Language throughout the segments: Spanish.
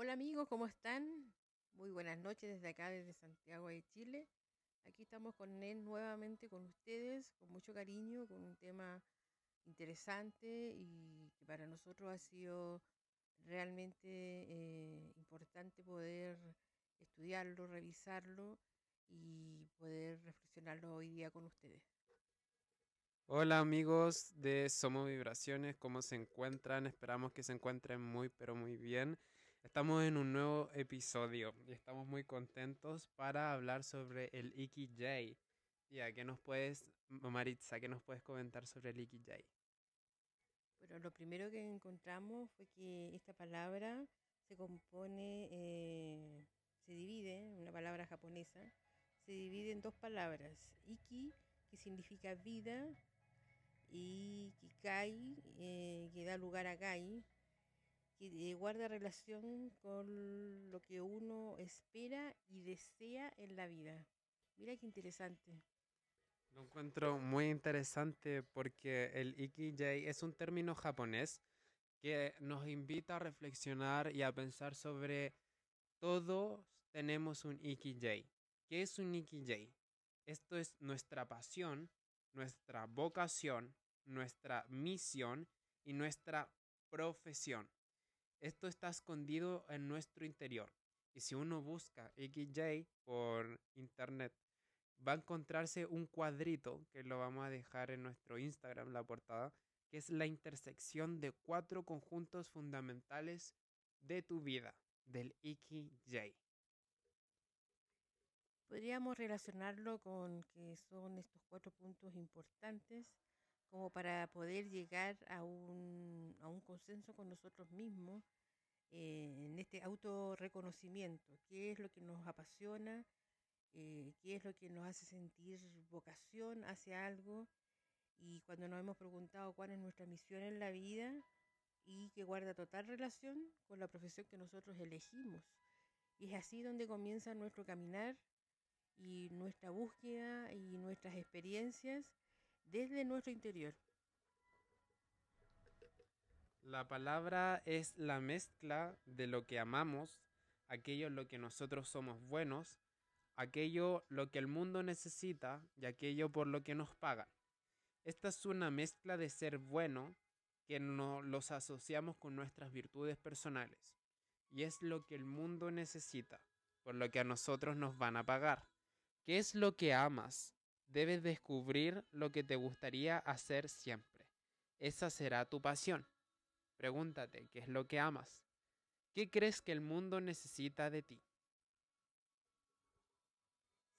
Hola amigos, ¿cómo están? Muy buenas noches desde acá, desde Santiago de Chile. Aquí estamos con él nuevamente con ustedes, con mucho cariño, con un tema interesante y que para nosotros ha sido realmente eh, importante poder estudiarlo, revisarlo y poder reflexionarlo hoy día con ustedes. Hola amigos de Somos Vibraciones, ¿cómo se encuentran? Esperamos que se encuentren muy pero muy bien. Estamos en un nuevo episodio y estamos muy contentos para hablar sobre el Ikigai. Ya, ¿qué nos puedes, Maritza, qué nos puedes comentar sobre el Ikigai? Bueno, lo primero que encontramos fue que esta palabra se compone, eh, se divide, una palabra japonesa, se divide en dos palabras. Iki, que significa vida, y Kikai, eh, que da lugar a Gai, que guarda relación con lo que uno espera y desea en la vida. Mira qué interesante. Lo encuentro muy interesante porque el Ikigai es un término japonés que nos invita a reflexionar y a pensar sobre todos tenemos un Ikigai. ¿Qué es un Ikigai? Esto es nuestra pasión, nuestra vocación, nuestra misión y nuestra profesión. Esto está escondido en nuestro interior. Y si uno busca Ikigai por internet, va a encontrarse un cuadrito que lo vamos a dejar en nuestro Instagram, la portada, que es la intersección de cuatro conjuntos fundamentales de tu vida, del Ikigai. Podríamos relacionarlo con que son estos cuatro puntos importantes como para poder llegar a un, a un consenso con nosotros mismos eh, en este autorreconocimiento, qué es lo que nos apasiona, eh, qué es lo que nos hace sentir vocación hacia algo y cuando nos hemos preguntado cuál es nuestra misión en la vida y que guarda total relación con la profesión que nosotros elegimos. Y es así donde comienza nuestro caminar y nuestra búsqueda y nuestras experiencias desde nuestro interior. La palabra es la mezcla de lo que amamos, aquello en lo que nosotros somos buenos, aquello lo que el mundo necesita y aquello por lo que nos pagan. Esta es una mezcla de ser bueno que no los asociamos con nuestras virtudes personales y es lo que el mundo necesita, por lo que a nosotros nos van a pagar. ¿Qué es lo que amas? Debes descubrir lo que te gustaría hacer siempre. Esa será tu pasión. Pregúntate qué es lo que amas. ¿Qué crees que el mundo necesita de ti?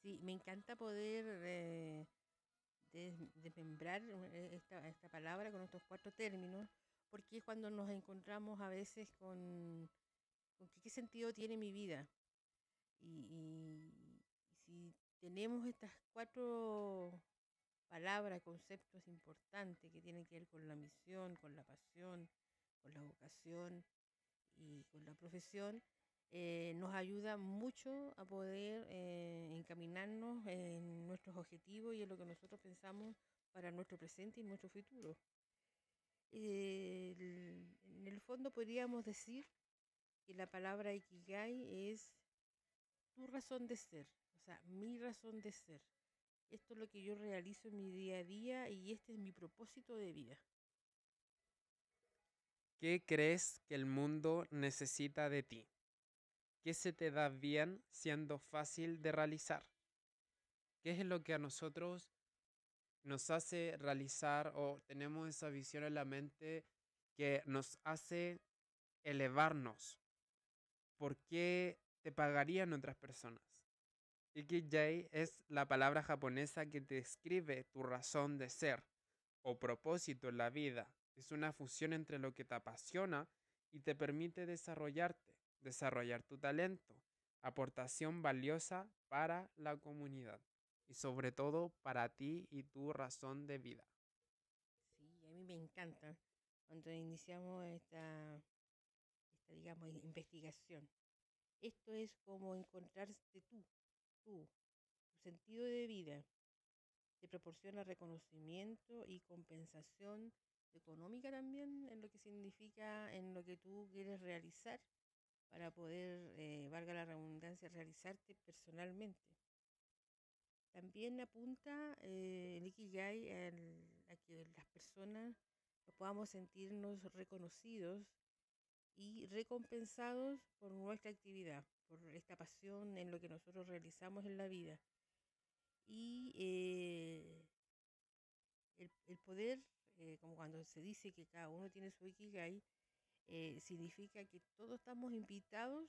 Sí, me encanta poder eh, desmembrar eh, esta, esta, palabra con estos cuatro términos, porque es cuando nos encontramos a veces con, con qué sentido tiene mi vida. Y, y si tenemos estas cuatro palabras, conceptos importantes que tienen que ver con la misión, con la pasión, con la vocación y con la profesión, eh, nos ayuda mucho a poder eh, encaminarnos en nuestros objetivos y en lo que nosotros pensamos para nuestro presente y nuestro futuro. en el fondo podríamos decir que la palabra Ikigai es tu razón de ser, mi razón de ser. Esto es lo que yo realizo en mi día a día y este es mi propósito de vida. ¿Qué crees que el mundo necesita de ti? ¿Qué se te da bien siendo fácil de realizar? ¿Qué es lo que a nosotros nos hace realizar o tenemos esa visión en la mente que nos hace elevarnos? ¿Por qué te pagarían otras personas? Ikigai es la palabra japonesa que describe tu razón de ser o propósito en la vida. Es una fusión entre lo que te apasiona y te permite desarrollarte, desarrollar tu talento, aportación valiosa para la comunidad y sobre todo para ti y tu razón de vida. Sí, a mí me encanta cuando iniciamos esta, esta digamos, investigación. Esto es como encontrarte tú, tu sentido de vida te proporciona reconocimiento y compensación económica también en lo que significa en lo que tú quieres realizar para poder, eh, valga la redundancia, realizarte personalmente. También apunta eh, el Ikigai a que las personas podamos sentirnos reconocidos y recompensados por nuestra actividad, por esta pasión en lo que nosotros realizamos en la vida. Y eh, el, poder, eh, como cuando se dice que cada uno tiene su Ikigai, eh, significa que todos estamos invitados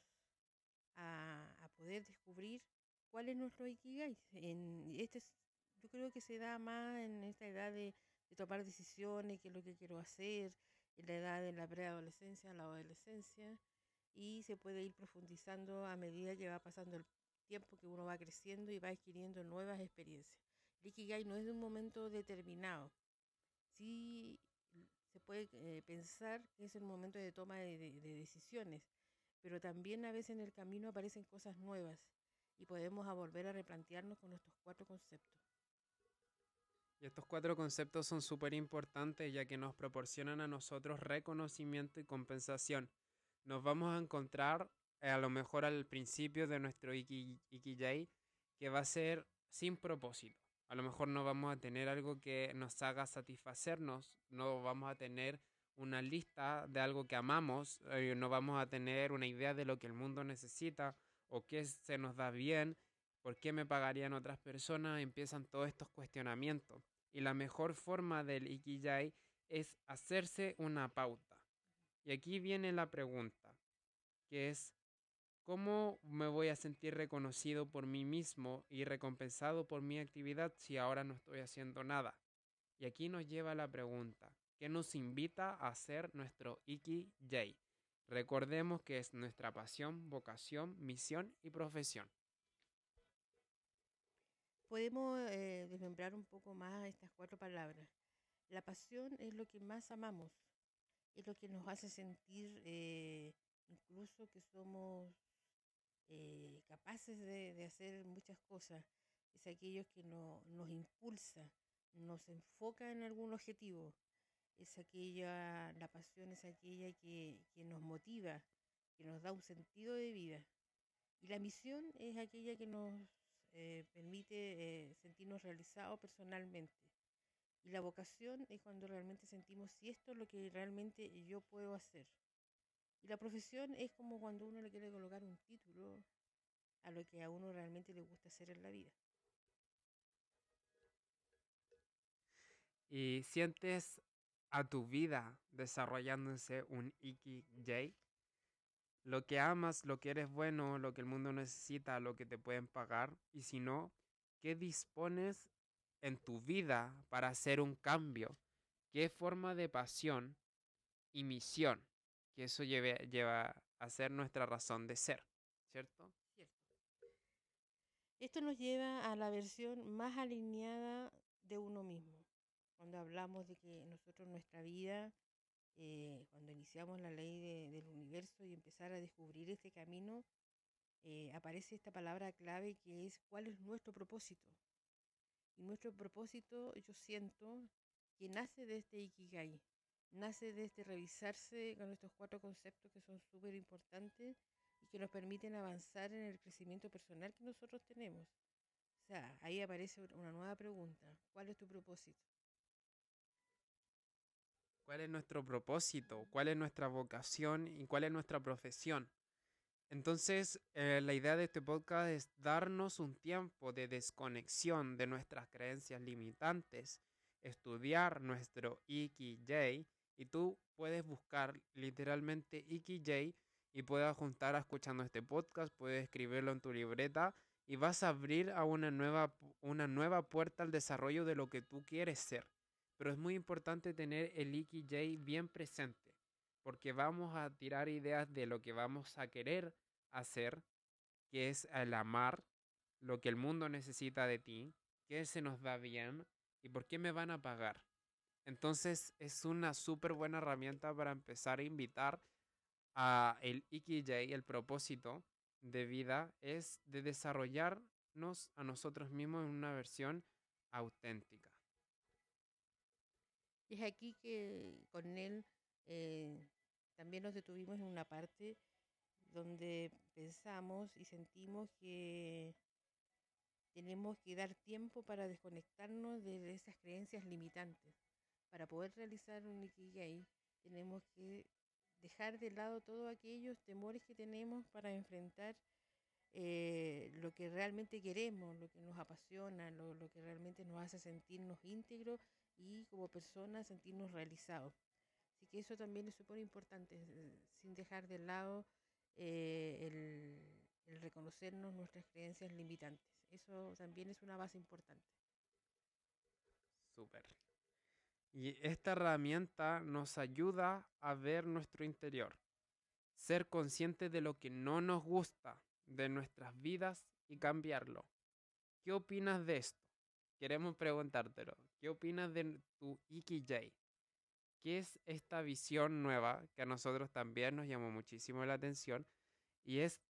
a, a, poder descubrir cuál es nuestro Ikigai. En este, yo creo que se da más en esta edad de, de tomar decisiones, qué es lo que quiero hacer, en la edad de la preadolescencia, la adolescencia, y se puede ir profundizando a medida que va pasando el tiempo que uno va creciendo y va adquiriendo nuevas experiencias. El Ikigai no es de un momento determinado. Sí se puede eh, pensar que es el momento de toma de, de decisiones, pero también a veces en el camino aparecen cosas nuevas y podemos a volver a replantearnos con estos cuatro conceptos. Y estos cuatro conceptos son súper importantes ya que nos proporcionan a nosotros reconocimiento y compensación. Nos vamos a encontrar eh, a lo mejor al principio de nuestro iki, que va a ser sin propósito. A lo mejor no vamos a tener algo que nos haga satisfacernos, no vamos a tener una lista de algo que amamos, eh, no vamos a tener una idea de lo que el mundo necesita o qué se nos da bien, por qué me pagarían otras personas, empiezan todos estos cuestionamientos. Y la mejor forma del Ikigai es hacerse una pauta. Y aquí viene la pregunta, que es, ¿cómo me voy a sentir reconocido por mí mismo y recompensado por mi actividad si ahora no estoy haciendo nada? Y aquí nos lleva la pregunta, ¿qué nos invita a hacer nuestro Ikigai? Recordemos que es nuestra pasión, vocación, misión y profesión podemos eh, desmembrar un poco más estas cuatro palabras. La pasión es lo que más amamos, es lo que nos hace sentir eh, incluso que somos eh, capaces de, hacer muchas cosas. Es aquello que nos impulsa, nos enfoca en algún objetivo. Es aquella, la pasión es aquella que, que nos motiva, que nos da un sentido de vida. Y la misión es aquella que nos eh, permite eh, sentirnos realizados personalmente. Y la vocación es cuando realmente sentimos si esto es lo que realmente yo puedo hacer. Y la profesión es como cuando uno le quiere colocar un título a lo que a uno realmente le gusta hacer en la vida. ¿Y sientes a tu vida desarrollándose un Ikigai? lo que amas, lo que eres bueno, lo que el mundo necesita, lo que te pueden pagar, y si no, ¿qué dispones en tu vida para hacer un cambio? ¿Qué forma de pasión y misión? Que eso lleve, lleva a ser nuestra razón de ser, ¿cierto? Esto nos lleva a la versión más alineada de uno mismo. Cuando hablamos de que nosotros nuestra vida eh, cuando iniciamos la ley del universo y empezar a descubrir este camino, eh, aparece esta palabra clave que es cuál es nuestro propósito. Y nuestro propósito, yo siento, que nace de este Ikigai, nace de este revisarse con estos cuatro conceptos que son súper importantes y que nos permiten avanzar en el crecimiento personal que nosotros tenemos. O sea, ahí aparece una nueva pregunta, ¿cuál es tu propósito? cuál es nuestro propósito, cuál es nuestra vocación y cuál es nuestra profesión. Entonces, eh, la idea de este podcast es darnos un tiempo de desconexión de nuestras creencias limitantes, estudiar nuestro Ikigai y tú puedes buscar literalmente Ikigai y puedes juntar escuchando este podcast, puedes escribirlo en tu libreta y vas a abrir a una nueva, una nueva puerta al desarrollo de lo que tú quieres ser. Pero es muy importante tener el Ikigai bien presente, porque vamos a tirar ideas de lo que vamos a querer hacer, que es el amar, lo que el mundo necesita de ti, qué se nos da bien y por qué me van a pagar. Entonces es una súper buena herramienta para empezar a invitar a el Ikigai, el propósito de vida, es de desarrollarnos a nosotros mismos en una versión auténtica. Es aquí que con él eh, también nos detuvimos en una parte donde pensamos y sentimos que tenemos que dar tiempo para desconectarnos de esas creencias limitantes. Para poder realizar un Ikigai, tenemos que dejar de lado todos aquellos temores que tenemos para enfrentar eh, lo que realmente queremos, lo que nos apasiona, lo, lo que realmente nos hace sentirnos íntegros y como personas sentirnos realizados. Que eso también es súper importante, eh, sin dejar de lado eh, el, el reconocernos nuestras creencias limitantes. Eso también es una base importante. Súper. Y esta herramienta nos ayuda a ver nuestro interior, ser conscientes de lo que no nos gusta de nuestras vidas y cambiarlo. ¿Qué opinas de esto? Queremos preguntártelo. ¿Qué opinas de tu Ikigai? ¿Qué es esta visión nueva que a nosotros también nos llamó muchísimo la atención? Y es,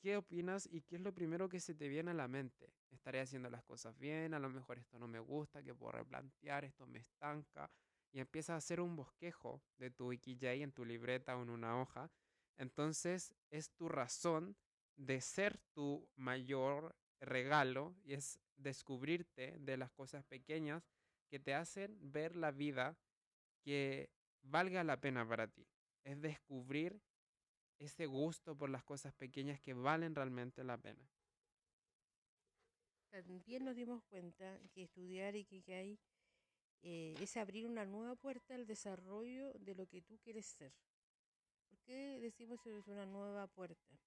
¿qué opinas y qué es lo primero que se te viene a la mente? ¿Estaré haciendo las cosas bien? A lo mejor esto no me gusta, que puedo replantear, esto me estanca. Y empiezas a hacer un bosquejo de tu Ikigai en tu libreta o en una hoja. Entonces es tu razón de ser tu mayor regalo y es descubrirte de las cosas pequeñas que te hacen ver la vida que valga la pena para ti. Es descubrir ese gusto por las cosas pequeñas que valen realmente la pena. También nos dimos cuenta que estudiar Ikigai eh, es abrir una nueva puerta al desarrollo de lo que tú quieres ser. ¿Por qué decimos que es una nueva puerta?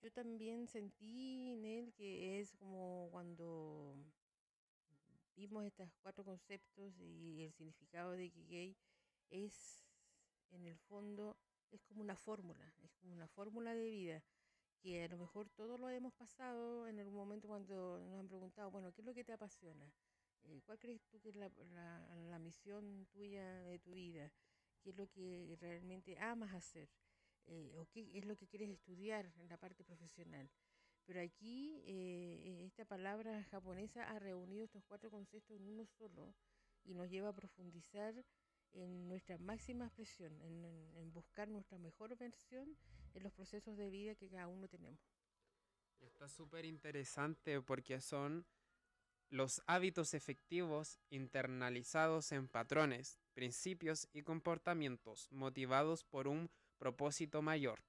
Yo también sentí en él que es como cuando vimos estos cuatro conceptos y el significado de Ikigai es en el fondo es como una fórmula, es como una fórmula de vida que a lo mejor todos lo hemos pasado en algún momento cuando nos han preguntado, bueno, ¿qué es lo que te apasiona? Eh, ¿Cuál crees tú que es la, la, la misión tuya de tu vida? ¿Qué es lo que realmente amas hacer? Eh, o qué es lo que quieres estudiar en la parte profesional. Pero aquí eh, esta palabra japonesa ha reunido estos cuatro conceptos en uno solo y nos lleva a profundizar en nuestra máxima expresión, en, en, en buscar nuestra mejor versión en los procesos de vida que cada uno tenemos. Está súper interesante porque son los hábitos efectivos internalizados en patrones, principios y comportamientos motivados por un propósito mayor,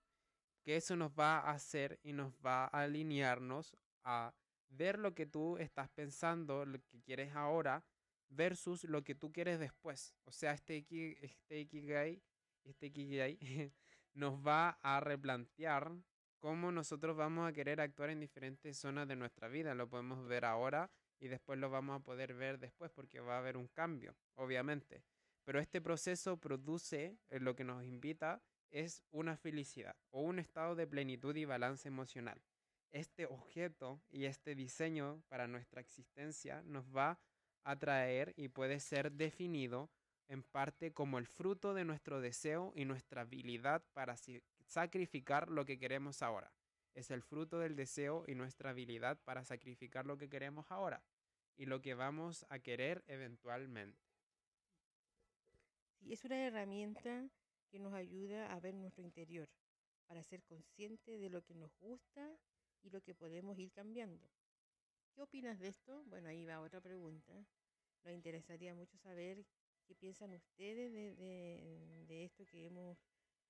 que eso nos va a hacer y nos va a alinearnos a ver lo que tú estás pensando, lo que quieres ahora, versus lo que tú quieres después. O sea, este, este Ikigai, este Ikigai nos va a replantear cómo nosotros vamos a querer actuar en diferentes zonas de nuestra vida. Lo podemos ver ahora y después lo vamos a poder ver después porque va a haber un cambio, obviamente. Pero este proceso produce eh, lo que nos invita es una felicidad o un estado de plenitud y balance emocional. Este objeto y este diseño para nuestra existencia nos va a traer y puede ser definido en parte como el fruto de nuestro deseo y nuestra habilidad para sacrificar lo que queremos ahora. Es el fruto del deseo y nuestra habilidad para sacrificar lo que queremos ahora y lo que vamos a querer eventualmente. Es una herramienta que nos ayuda a ver nuestro interior, para ser consciente de lo que nos gusta y lo que podemos ir cambiando. ¿Qué opinas de esto? Bueno, ahí va otra pregunta. Nos interesaría mucho saber qué piensan ustedes de, de, de esto que hemos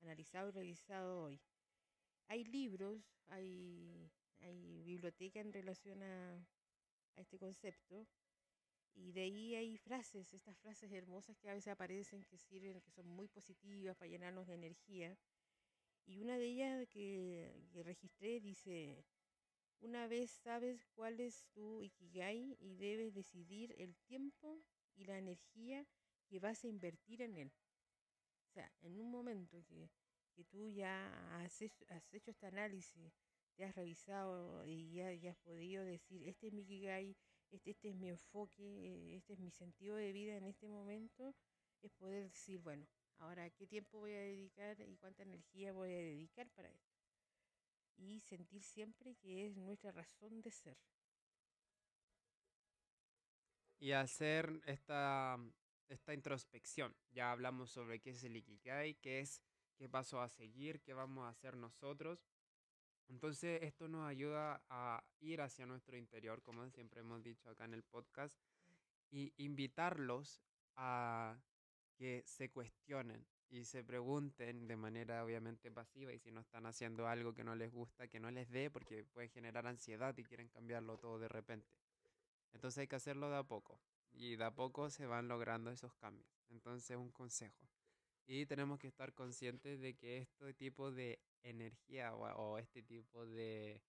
analizado y revisado hoy. Hay libros, hay, hay biblioteca en relación a, a este concepto, y de ahí hay frases, estas frases hermosas que a veces aparecen, que sirven, que son muy positivas para llenarnos de energía. Y una de ellas que, que registré dice, una vez sabes cuál es tu ikigai y debes decidir el tiempo y la energía que vas a invertir en él. O sea, en un momento que, que tú ya has hecho, has hecho este análisis, te has revisado y ya, ya has podido decir, este es mi ikigai, este, este es mi enfoque, este es mi sentido de vida en este momento, es poder decir, bueno, ahora qué tiempo voy a dedicar y cuánta energía voy a dedicar para esto. Y sentir siempre que es nuestra razón de ser. Y hacer esta, esta introspección, ya hablamos sobre qué es el Ikigai, qué es qué paso a seguir, qué vamos a hacer nosotros. Entonces esto nos ayuda a ir hacia nuestro interior, como siempre hemos dicho acá en el podcast, y invitarlos a que se cuestionen y se pregunten de manera obviamente pasiva y si no están haciendo algo que no les gusta, que no les dé porque puede generar ansiedad y quieren cambiarlo todo de repente. Entonces hay que hacerlo de a poco y de a poco se van logrando esos cambios. Entonces un consejo. Y tenemos que estar conscientes de que este tipo de energía o, este tipo de,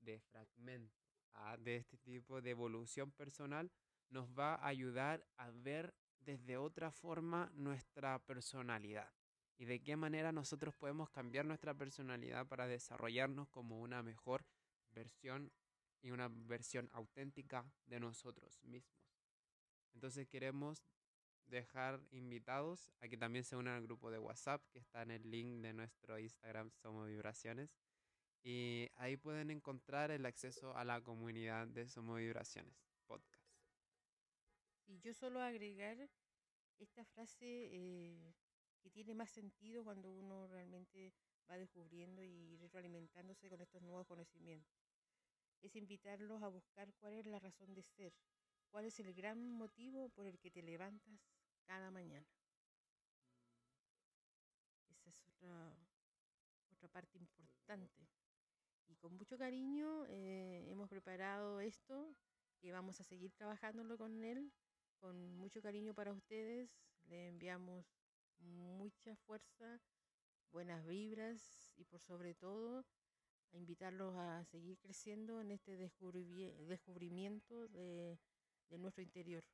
de fragmento, ¿ah? de este tipo de evolución personal, nos va a ayudar a ver desde otra forma nuestra personalidad y de qué manera nosotros podemos cambiar nuestra personalidad para desarrollarnos como una mejor versión y una versión auténtica de nosotros mismos. Entonces queremos dejar invitados a que también se unan al grupo de WhatsApp que está en el link de nuestro Instagram Somos Vibraciones y ahí pueden encontrar el acceso a la comunidad de Somos Vibraciones podcast. Y yo solo agregar esta frase eh, que tiene más sentido cuando uno realmente va descubriendo y retroalimentándose con estos nuevos conocimientos. Es invitarlos a buscar cuál es la razón de ser, cuál es el gran motivo por el que te levantas cada mañana. Esa es otra, otra parte importante. Y con mucho cariño eh, hemos preparado esto, que vamos a seguir trabajándolo con él con mucho cariño para ustedes. Le enviamos mucha fuerza, buenas vibras y por sobre todo a invitarlos a seguir creciendo en este descubrimiento de, de nuestro interior.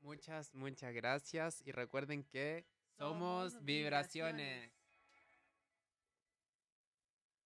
Muchas, muchas gracias y recuerden que somos, vibraciones.